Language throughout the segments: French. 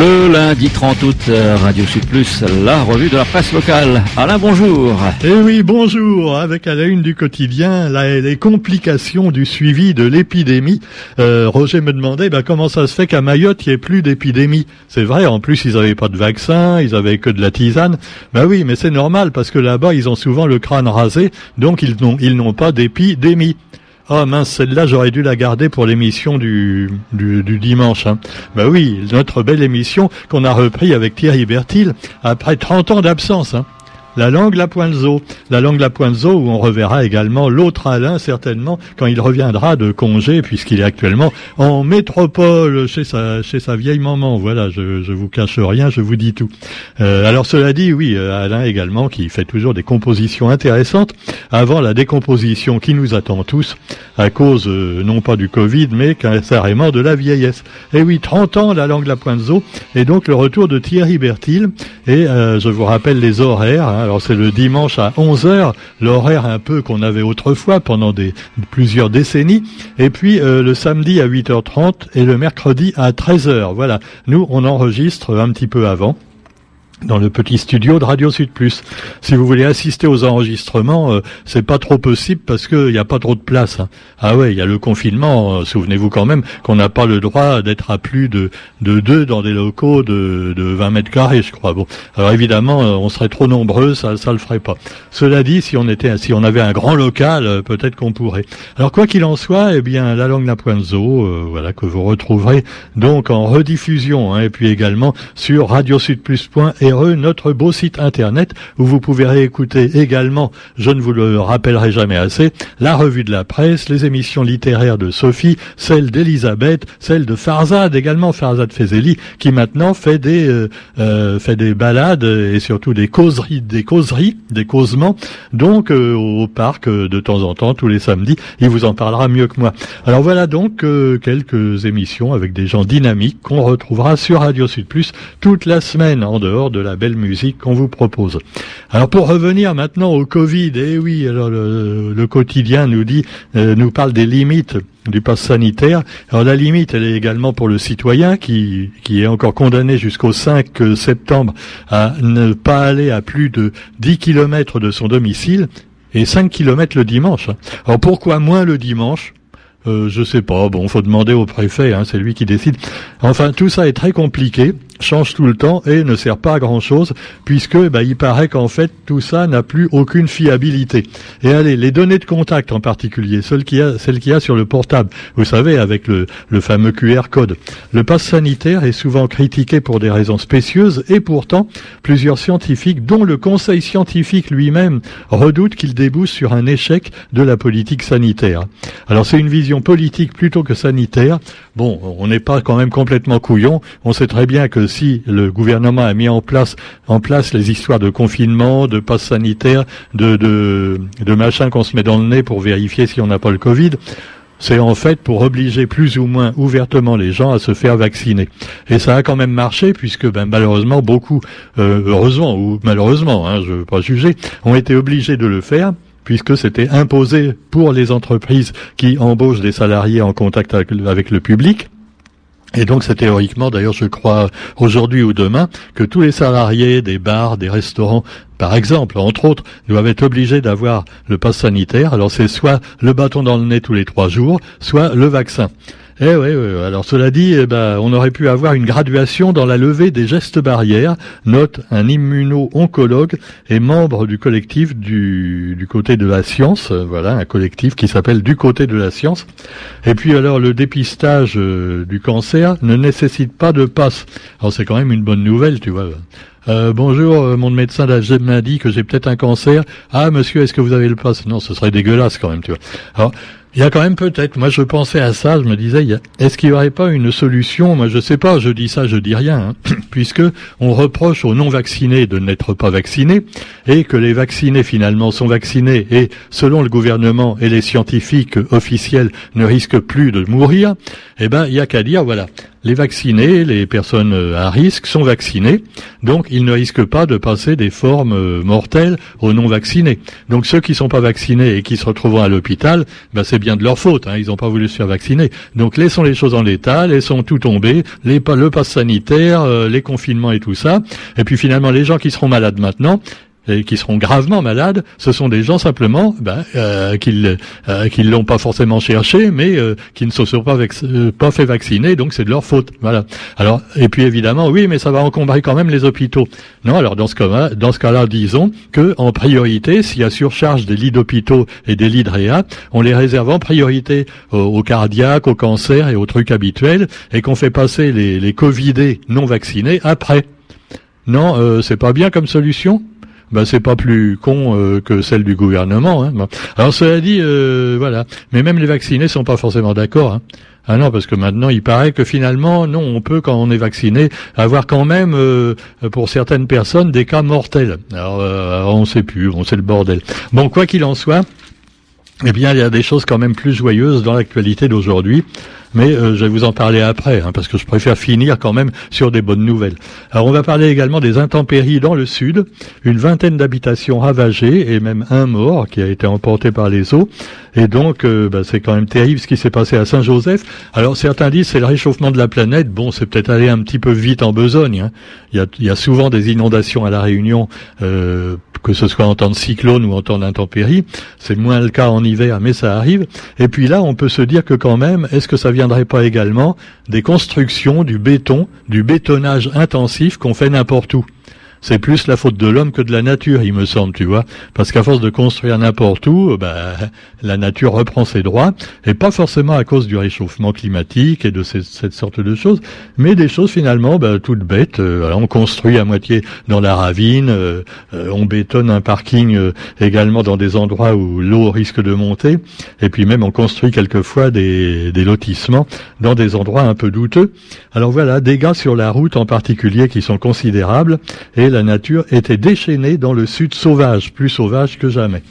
Le lundi 30 août, euh, Radio Sud Plus, la revue de la presse locale. Alain, bonjour. Eh oui, bonjour. Avec à la une du quotidien, les complications du suivi de l'épidémie. Euh, Roger me demandait bah, comment ça se fait qu'à Mayotte, il n'y ait plus d'épidémie? C'est vrai, en plus, ils n'avaient pas de vaccin, ils avaient que de la tisane. Bah oui, mais c'est normal parce que là-bas, ils ont souvent le crâne rasé, donc ils n'ont, ils n'ont pas d'épidémie. Oh mince, celle-là, j'aurais dû la garder pour l'émission du, du, dimanche. Hein. Bah oui, notre belle émission qu'on a repris avec Thierry Bertil après 30 ans d'absence. Hein. La langue la pointe zo. La langue la pointe zo où on reverra également l'autre Alain certainement quand il reviendra de congé puisqu'il est actuellement en métropole chez sa vieille maman. Voilà, je je vous cache rien, je vous dis tout. Euh, alors cela dit, oui, euh, Alain également qui fait toujours des compositions intéressantes avant la décomposition qui nous attend tous à cause euh, non pas du Covid mais carrément de la vieillesse. Et oui, 30 ans la langue la pointe zo et donc le retour de Thierry Bertil et je vous rappelle les horaires. Hein, alors c'est le dimanche à 11h, l'horaire un peu qu'on avait autrefois pendant plusieurs décennies, et puis euh, le samedi à 8h30 et le mercredi à 13h. Voilà, nous on enregistre un petit peu avant dans le petit studio de Radio Sud Plus. Si vous voulez assister aux enregistrements, euh, c'est pas trop possible parce qu'il n'y a pas trop de place. Hein. Ah ouais, il y a le confinement. Euh, souvenez-vous quand même qu'on n'a pas le droit d'être à plus de, de deux dans des locaux de, de 20 mètres carrés, je crois. Bon, alors évidemment, euh, on serait trop nombreux, ça, ça le ferait pas. Cela dit, si on était, si on avait un grand local, peut-être qu'on pourrait. Alors quoi qu'il en soit, eh bien, la langue Napoinzo, voilà que vous retrouverez donc en rediffusion, hein, et puis également sur radiosudplus.fr notre beau site internet où vous pouvez réécouter également, je ne vous le rappellerai jamais assez, la revue de la presse, les émissions littéraires de Sophie, celle d'Elisabeth, celle de Farzad également, Farzad Fezeli, qui maintenant fait des euh, euh, fait des balades et surtout des causeries, des causeries, des causements, donc euh, au parc de temps en temps tous les samedis. Il vous en parlera mieux que moi. Alors voilà donc quelques émissions avec des gens dynamiques qu'on retrouvera sur Radio Sud Plus toute la semaine en dehors de la belle musique qu'on vous propose. Alors pour revenir maintenant au Covid, eh oui, alors le, quotidien nous dit, euh, nous parle des limites du pass sanitaire. Alors la limite, elle est également pour le citoyen qui, qui est encore condamné jusqu'au 5 septembre à ne pas aller à plus de 10 km de son domicile et 5 km le dimanche. Alors pourquoi moins le dimanche? Euh, je sais pas. Bon, faut demander au préfet. Hein, c'est lui qui décide. Enfin, tout ça est très compliqué change tout le temps et ne sert pas à grand chose puisque bah, il paraît qu'en fait tout ça n'a plus aucune fiabilité. Et allez, les données de contact en particulier, celles qu'il y a, celles qu'il y a sur le portable, vous savez, avec le, le fameux QR code. Le pass sanitaire est souvent critiqué pour des raisons spécieuses et pourtant plusieurs scientifiques, dont le Conseil scientifique lui-même, redoutent qu'il débouche sur un échec de la politique sanitaire. Alors c'est une vision politique plutôt que sanitaire. Bon, on n'est pas quand même complètement couillon. On sait très bien que si le gouvernement a mis en place, en les histoires de confinement, de passe sanitaire, de, de, de machin qu'on se met dans le nez pour vérifier si on n'a pas le Covid, c'est en fait pour obliger plus ou moins ouvertement les gens à se faire vacciner. Et ça a quand même marché puisque ben, malheureusement beaucoup, euh, heureusement ou malheureusement, hein, je ne veux pas juger, ont été obligés de le faire puisque c'était imposé pour les entreprises qui embauchent des salariés en contact avec le public. Et donc c'est théoriquement, d'ailleurs je crois aujourd'hui ou demain, que tous les salariés des bars, des restaurants, par exemple, entre autres, doivent être obligés d'avoir le pass sanitaire. Alors c'est soit le bâton dans le nez tous les trois jours, soit le vaccin. Eh oui, alors cela dit, eh ben, on aurait pu avoir une graduation dans la levée des gestes barrières, note un immuno-oncologue et membre du collectif du, du côté de la science, euh, voilà, un collectif qui s'appelle Du côté de la science. Et puis alors le dépistage euh, du cancer ne nécessite pas de passe. Alors c'est quand même une bonne nouvelle, tu vois. Euh, bonjour, mon médecin m'a dit que j'ai peut-être un cancer. Ah, monsieur, est-ce que vous avez le passe? Non, ce serait dégueulasse quand même, tu vois. Alors, il y a quand même peut-être, moi je pensais à ça, je me disais, est-ce qu'il n'y aurait pas une solution? Moi je sais pas, je dis ça, je dis rien, hein, puisque on reproche aux non-vaccinés de n'être pas vaccinés, et que les vaccinés finalement sont vaccinés, et selon le gouvernement et les scientifiques officiels ne risquent plus de mourir, eh ben il y a qu'à dire, voilà, les vaccinés, les personnes euh, à risque sont vaccinés, donc ils ne risquent pas de passer des formes euh, mortelles aux non vaccinés. Donc ceux qui sont pas vaccinés et qui se retrouvent à l'hôpital, ben c'est bien de leur faute, hein, ils n'ont pas voulu se faire vacciner. Donc laissons les choses en l'état, laissons tout tomber, les, le pass sanitaire, euh, les confinements et tout ça. Et puis finalement les gens qui seront malades maintenant, et qui seront gravement malades, ce sont des gens simplement ben, euh, qui euh, l'ont pas forcément cherché, mais euh, qui ne se sont pas, euh, pas fait vacciner, donc c'est de leur faute. Voilà. Alors et puis évidemment, oui, mais ça va encombrer quand même les hôpitaux. Non, alors dans ce cas-là, disons que en priorité, s'il y a surcharge des lits d'hôpitaux et des lits de réa, on les réserve en priorité aux, cardiaques, aux cancers et aux trucs habituels, et qu'on fait passer les, les covidés non vaccinés après. Non, euh, c'est pas bien comme solution? Ben c'est pas plus con euh, que celle du gouvernement. Hein. Alors cela dit, euh, voilà. Mais même les vaccinés sont pas forcément d'accord. Hein. Ah non, parce que maintenant il paraît que finalement, non, on peut quand on est vacciné avoir quand même euh, pour certaines personnes des cas mortels. Alors on sait plus, on sait le bordel. Bon, quoi qu'il en soit, eh bien il y a des choses quand même plus joyeuses dans l'actualité d'aujourd'hui mais euh, je vais vous en parler après, hein, parce que je préfère finir quand même sur des bonnes nouvelles. Alors on va parler également des intempéries dans le sud, une vingtaine d'habitations ravagées et même un mort qui a été emporté par les eaux. Et donc euh, bah, c'est quand même terrible ce qui s'est passé à Saint-Joseph. Alors certains disent c'est le réchauffement de la planète. Bon, c'est peut-être allé un petit peu vite en besogne. Hein. Il, y a, il, y a, souvent des inondations à la Réunion. Euh, que ce soit en temps de cyclone ou en temps d'intempérie. C'est moins le cas en hiver, mais ça arrive. Et puis là, on peut se dire que quand même, est-ce que ça viendrait pas également des constructions, du béton, du bétonnage intensif qu'on fait n'importe où c'est plus la faute de l'homme que de la nature, il me semble, tu vois. Parce qu'à force de construire n'importe où, bah, la nature reprend ses droits, et pas forcément à cause du réchauffement climatique et de cette sorte de choses, mais des choses finalement bah, toutes bêtes. Euh, on construit à moitié dans la ravine, euh, euh, on bétonne un parking également dans des endroits où l'eau risque de monter, et puis même on construit quelquefois des, des lotissements dans des endroits un peu douteux. Alors voilà, dégâts sur la route en particulier qui sont considérables, la nature était déchaînée dans le sud sauvage, plus sauvage que jamais.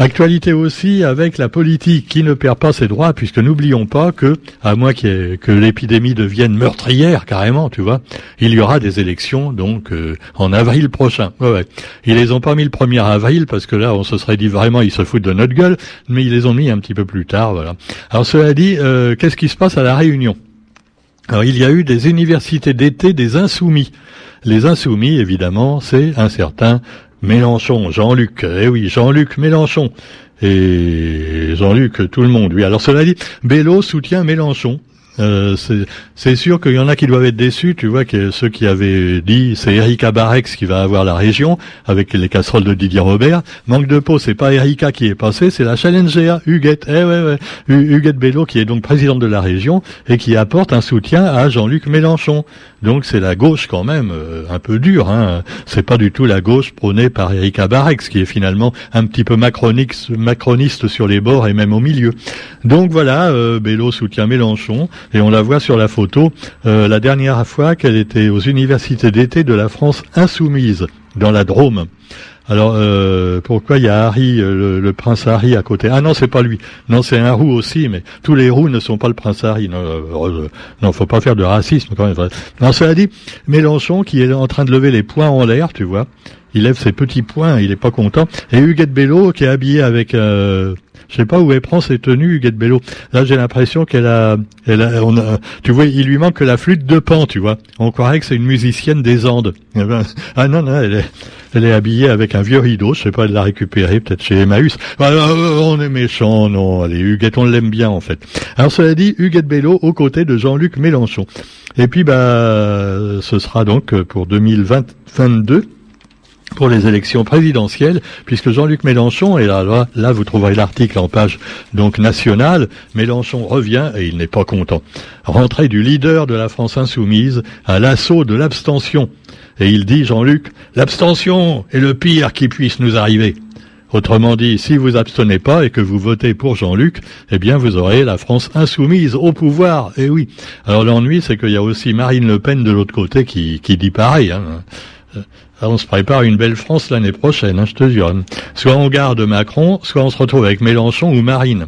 Actualité aussi avec la politique qui ne perd pas ses droits, puisque n'oublions pas que, à moins que l'épidémie devienne meurtrière carrément, tu vois, il y aura des élections donc euh, en avril prochain. Ouais, ouais. Ils les ont pas mis le 1er avril parce que là on se serait dit vraiment ils se foutent de notre gueule, mais ils les ont mis un petit peu plus tard. Voilà. Alors cela dit, euh, qu'est-ce qui se passe à la Réunion? Alors il y a eu des universités d'été des insoumis. Les insoumis, évidemment, c'est un certain Mélenchon, Jean-Luc. Eh oui, Jean-Luc Mélenchon. Et Jean-Luc, tout le monde. Oui, alors cela dit, Bello soutient Mélenchon. Euh, c'est sûr qu'il y en a qui doivent être déçus. Tu vois que ceux qui avaient dit c'est Erika Barex qui va avoir la région avec les casseroles de Didier Robert. Manque de peau, c'est pas Erika qui est passée, c'est la Challenger Huguette. Eh ouais. Huguette Bello qui est donc présidente de la région et qui apporte un soutien à Jean-Luc Mélenchon. Donc c'est la gauche quand même euh, un peu dure. Hein. C'est pas du tout la gauche prônée par Erika Barex qui est finalement un petit peu macroniste, macroniste sur les bords et même au milieu. Donc voilà, euh, Bello soutient Mélenchon et on la voit sur la photo euh, la dernière fois qu'elle était aux universités d'été de la France insoumise dans la Drôme. Alors euh, pourquoi il y a Harry, euh, le, prince Harry à côté? Ah non, c'est pas lui. Non, c'est un roux aussi, mais tous les roux ne sont pas le prince Harry. Non, euh, non, faut pas faire de racisme quand même. Non, cela dit, Mélenchon qui est en train de lever les poings en l'air, tu vois. Il lève ses petits poings, il est pas content. Et Huguette Bello qui est habillée avec je sais pas où elle prend ses tenues, Huguette Bello. Là, j'ai l'impression qu'elle a, elle a, on a, tu vois, il lui manque que la flûte de pan, tu vois. On croirait que c'est une musicienne des Andes. Eh ben, ah non, non, elle est, elle est habillée avec un vieux rideau. Je sais pas, elle l'a récupéré peut-être chez Emmaüs. Alors, euh, on est méchant, non. Allez, Huguette, on l'aime bien en fait. Alors, cela dit, Huguette Bello aux côtés de Jean-Luc Mélenchon. Et puis, bah, ce sera donc pour 2022 pour les élections présidentielles, puisque Jean-Luc Mélenchon, et là, vous trouverez l'article en page donc nationale, Mélenchon revient et il n'est pas content. Rentrée du leader de la France insoumise à l'assaut de l'abstention. Et il dit, Jean-Luc, l'abstention est le pire qui puisse nous arriver. Autrement dit, si vous abstenez pas et que vous votez pour Jean-Luc, eh bien vous aurez la France insoumise au pouvoir. Eh oui. Alors l'ennui, c'est qu'il y a aussi Marine Le Pen de l'autre côté qui, qui dit pareil. Hein. On se prépare une belle France l'année prochaine, hein, je te jure. Soit on garde Macron, soit on se retrouve avec Mélenchon ou Marine.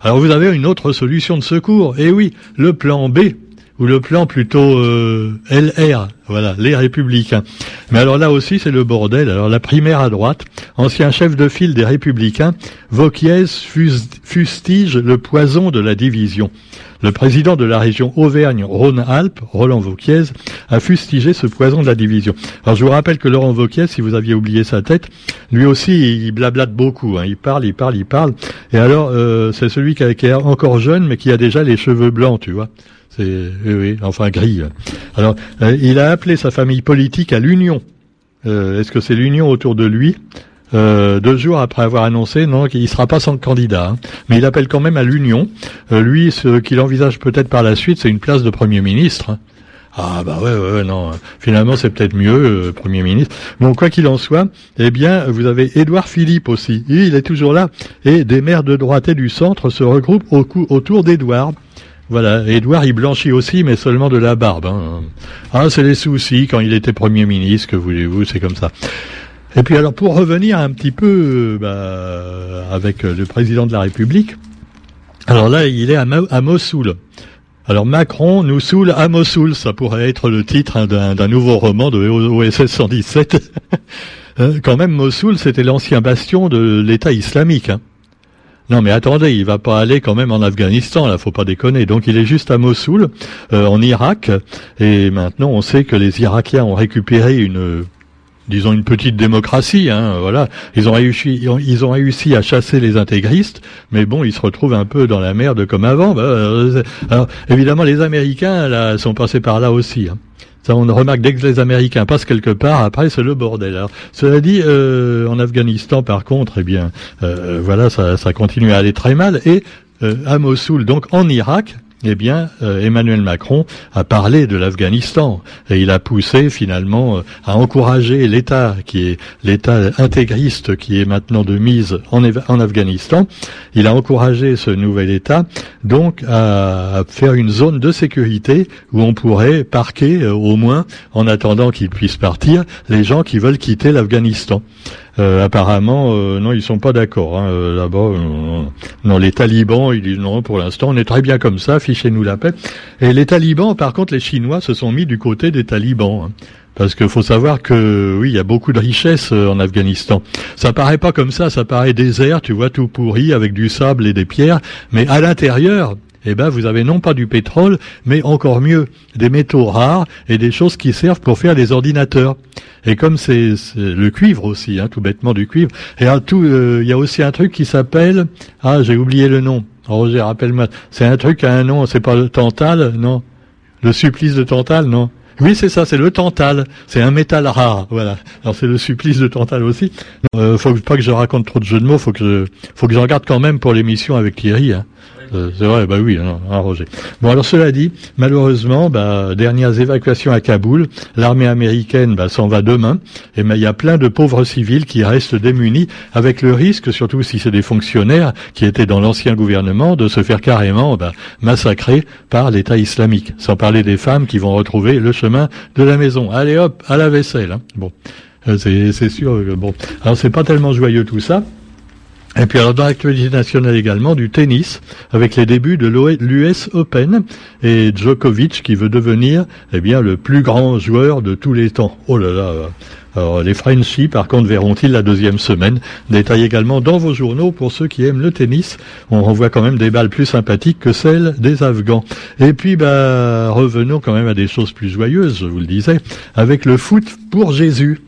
Alors vous avez une autre solution de secours. Eh oui, le plan B ou le plan plutôt euh, LR, voilà, les républicains. Mais alors là aussi, c'est le bordel. Alors la primaire à droite, ancien chef de file des républicains, Vauquiez fustige le poison de la division. Le président de la région Auvergne-Rhône-Alpes, Roland Vauquiez, a fustigé ce poison de la division. Alors je vous rappelle que Laurent Vauquiez, si vous aviez oublié sa tête, lui aussi il blablate beaucoup. Hein. Il parle, il parle, il parle. Et alors euh, c'est celui qui, est encore jeune mais qui a déjà les cheveux blancs, tu vois. C'est oui, enfin gris. Alors euh, il a appelé sa famille politique à l'union. Euh, est-ce que c'est l'union autour de lui? Euh, deux jours après avoir annoncé non qu'il ne sera pas sans candidat, hein. mais il appelle quand même à l'union. Lui, ce qu'il envisage peut-être par la suite, c'est une place de premier ministre. Hein. Ah bah ouais, ouais, non. Finalement, c'est peut-être mieux, Premier ministre. Bon, quoi qu'il en soit, eh bien, vous avez Édouard Philippe aussi. Il est toujours là. Et des maires de droite et du centre se regroupent au autour d'Édouard. Voilà, Édouard, il blanchit aussi, mais seulement de la barbe. Hein. Ah, c'est les soucis quand il était Premier ministre, que voulez-vous, c'est comme ça. Et puis alors pour revenir un petit peu bah, avec le président de la République, alors là il est à, Mossoul. Alors Macron nous saoule à Mossoul, ça pourrait être le titre hein, d'un nouveau roman de OSS 117. Euh, quand même Mossoul c'était l'ancien bastion de l'État islamique. Hein. Non mais attendez, il va pas aller quand même en Afghanistan, là, faut pas déconner. Donc il est juste à Mossoul, euh, en Irak, et maintenant on sait que les Irakiens ont récupéré une disons une petite démocratie, hein, voilà. Ils ont réussi, ils ont réussi à chasser les intégristes, mais bon, ils se retrouvent un peu dans la merde comme avant. Bah, euh, alors, évidemment, les Américains là sont passés par là aussi. Hein. Ça, on remarque dès que les Américains passent quelque part, après c'est le bordel. Alors, cela dit, euh, en Afghanistan, par contre, eh bien, euh, voilà, ça, ça continue à aller très mal. Et à Mossoul, donc en Irak, eh bien, euh, Emmanuel Macron a parlé de l'Afghanistan et il a poussé finalement euh, à encourager l'État qui est l'État intégriste qui est maintenant de mise en, Afghanistan. Il a encouragé ce nouvel État donc à, faire une zone de sécurité où on pourrait parquer euh, au moins en attendant qu'ils puissent partir les gens qui veulent quitter l'Afghanistan. Euh, apparemment, euh, non, ils sont pas d'accord. Hein, euh, Là-bas, non, les talibans, ils disent non, pour l'instant, on est très bien comme ça, fichez-nous la paix. Et les talibans, par contre, les Chinois se sont mis du côté des talibans. Hein. Parce qu'il faut savoir que oui, il y a beaucoup de richesses en Afghanistan. Ça paraît pas comme ça, ça paraît désert, tu vois, tout pourri avec du sable et des pierres, mais à l'intérieur, eh ben vous avez non pas du pétrole, mais encore mieux des métaux rares et des choses qui servent pour faire des ordinateurs. Et comme c'est le cuivre aussi, hein, tout bêtement du cuivre. Et tout, euh, il y a aussi un truc qui s'appelle ah j'ai oublié le nom. Roger, rappelle-moi. C'est un truc à un nom. C'est pas le tantal, non? Le supplice de tantal, non? Oui, c'est ça, c'est le tantal. C'est un métal rare, voilà. Alors c'est le supplice de tantal aussi. Euh, faut pas que je raconte trop de jeux de mots. Faut que je, faut que j'en garde quand même pour l'émission avec Thierry. Hein. Euh, c'est vrai, bah oui, non, hein, Roger. Bon, alors cela dit, malheureusement, bah, dernières évacuations à Kaboul, l'armée américaine bah, s'en va demain, et il y a plein de pauvres civils qui restent démunis, avec le risque, surtout si c'est des fonctionnaires qui étaient dans l'ancien gouvernement, de se faire carrément bah, massacrer par l'État islamique, sans parler des femmes qui vont retrouver le chemin de la maison. Allez hop, à la vaisselle. Hein. Bon, euh, c'est sûr. bon, alors c'est pas tellement joyeux tout ça. Et puis alors dans l'actualité nationale également du tennis avec les débuts de l'US Open et Djokovic qui veut devenir eh bien le plus grand joueur de tous les temps. Oh là là. Alors les Frenchies par contre verront-ils la deuxième semaine? Détail également dans vos journaux pour ceux qui aiment le tennis. On renvoie quand même des balles plus sympathiques que celles des Afghans. Et puis bah revenons quand même à des choses plus joyeuses, je vous le disais, avec le foot pour Jésus.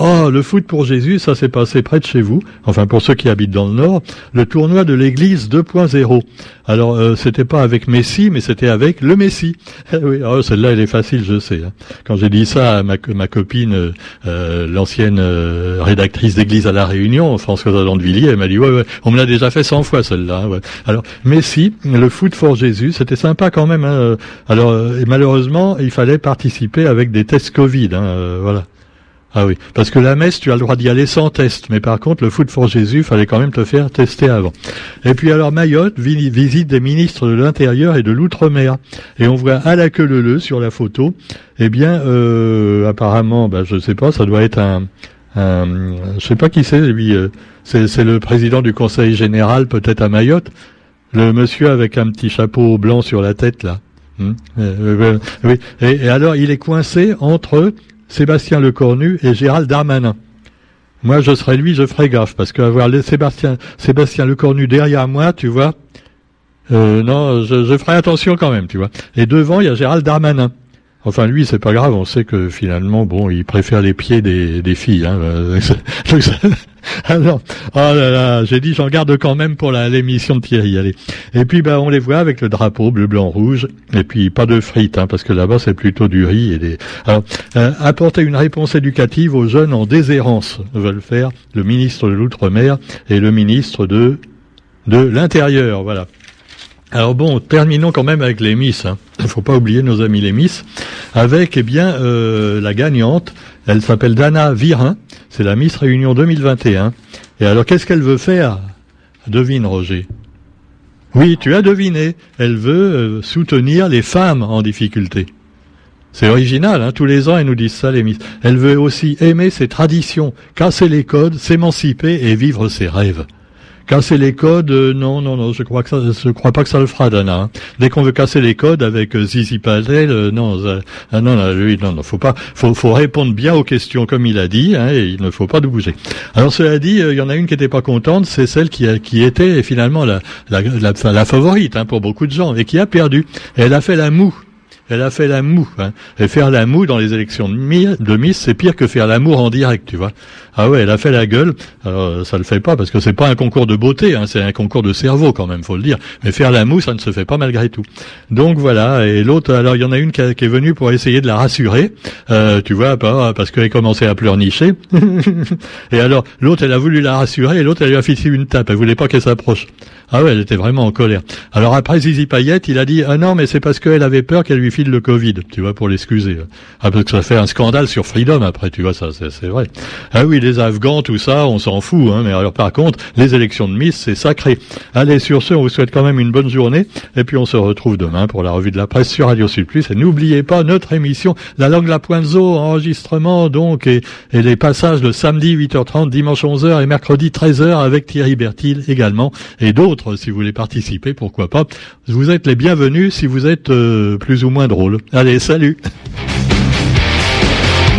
Oh, le foot pour Jésus, ça s'est passé près de chez vous. Enfin, pour ceux qui habitent dans le Nord, le tournoi de l'Église 2.0. Alors, euh, c'était pas avec Messi, mais c'était avec le Messi. oui, oh, celle-là, elle est facile, je sais. Hein. Quand j'ai dit ça à ma, copine, euh, euh, l'ancienne rédactrice d'Église à la Réunion, Françoise Villiers, elle m'a dit, ouais, ouais, on me l'a déjà fait 100 fois, celle-là. Ouais. Alors, Messi, le foot pour Jésus, c'était sympa quand même. Hein. Alors, malheureusement, il fallait participer avec des tests Covid. Hein, voilà. Ah oui, parce que la messe, tu as le droit d'y aller sans test, mais par contre, le foot for Jésus, fallait quand même te faire tester avant. Et puis alors Mayotte visite des ministres de l'Intérieur et de l'Outre-mer, et on voit à la queue le le sur la photo. Eh bien, euh, apparemment, ben, je sais pas, ça doit être un, un je sais pas qui c'est, lui, euh, c'est le président du Conseil général, peut-être à Mayotte, le monsieur avec un petit chapeau blanc sur la tête là. Hmm. Euh, oui. Et, alors, il est coincé entre Sébastien Lecornu et Gérald Darmanin. Moi, je serais lui, je ferais gaffe, parce qu'avoir Sébastien, Sébastien Lecornu derrière moi, tu vois, euh, non, je, je ferai attention quand même, tu vois. Et devant, il y a Gérald Darmanin. Enfin, lui, c'est pas grave. On sait que finalement, bon, il préfère les pieds des, filles. Hein. Alors, oh là là, j'ai dit, j'en garde quand même pour l'émission de Thierry. Allez. Et puis, ben, on les voit avec le drapeau bleu, blanc, rouge. Et puis, pas de frites, hein, parce que là-bas, c'est plutôt du riz et des. Alors, euh, apporter une réponse éducative aux jeunes en déshérence veulent faire le ministre de l'outre-mer et le ministre de de l'intérieur. Voilà. Alors bon, terminons quand même avec les Miss. Hein. Il ne faut pas oublier nos amis les Miss. Avec, eh bien, euh, la gagnante. Elle s'appelle Dana Virin. C'est la Miss Réunion 2021. Et alors, qu'est-ce qu'elle veut faire? Devine, Roger. Oui, tu as deviné. Elle veut euh, soutenir les femmes en difficulté. C'est original, hein tous les ans, elle nous disent ça, les Miss. Elle veut aussi aimer ses traditions, casser les codes, s'émanciper et vivre ses rêves. Casser les codes, euh, non, non, non, je crois que ça, je crois pas que ça le fera, Dana. Hein. Dès qu'on veut casser les codes avec euh, Zizi Patel, euh, non, ah, non, non, lui, non, non, faut pas, faut, faut répondre bien aux questions comme il a dit, hein, et il ne faut pas de bouger. Alors cela dit, il y en a une qui était pas contente, c'est celle qui, a, qui était finalement la, la, la, la favorite hein, pour beaucoup de gens et qui a perdu. Elle a fait la moue elle a fait la moue. Hein. Et faire la moue dans les élections de Miss, c'est pire que faire l'amour en direct, tu vois. Ah ouais, elle a fait la gueule. Alors, ça le fait pas parce que c'est pas un concours de beauté, hein, c'est un concours de cerveau quand même, faut le dire. Mais faire la moue, ça ne se fait pas malgré tout. Donc voilà. Et l'autre, alors il y en a une qui, est venue pour essayer de la rassurer, euh, tu vois, parce qu'elle commençait à pleurnicher. et alors l'autre, elle a voulu la rassurer et l'autre, elle lui a fixé une tape. Elle voulait pas qu'elle s'approche. Ah ouais, elle était vraiment en colère. Alors après Zizi Payette, il a dit ah non mais c'est parce qu'elle avait peur qu'elle lui le Covid, tu vois, pour l'excuser. Ah parce que ça fait un scandale sur Freedom après, tu vois ça, c'est vrai. Ah oui, les Afghans, tout ça, on s'en fout. Hein, mais alors par contre, les élections de Miss, c'est sacré. Allez sur ce, on vous souhaite quand même une bonne journée et puis on se retrouve demain pour la revue de la presse sur Radio Sud Plus. Et n'oubliez pas notre émission La langue la pointe zoo, enregistrement donc et, et les passages de samedi 8h30, dimanche 11h et mercredi 13h avec Thierry Bertil également et d'autres si vous voulez participer, pourquoi pas. Vous êtes les bienvenus si vous êtes euh, plus ou moins drôle. Allez, salut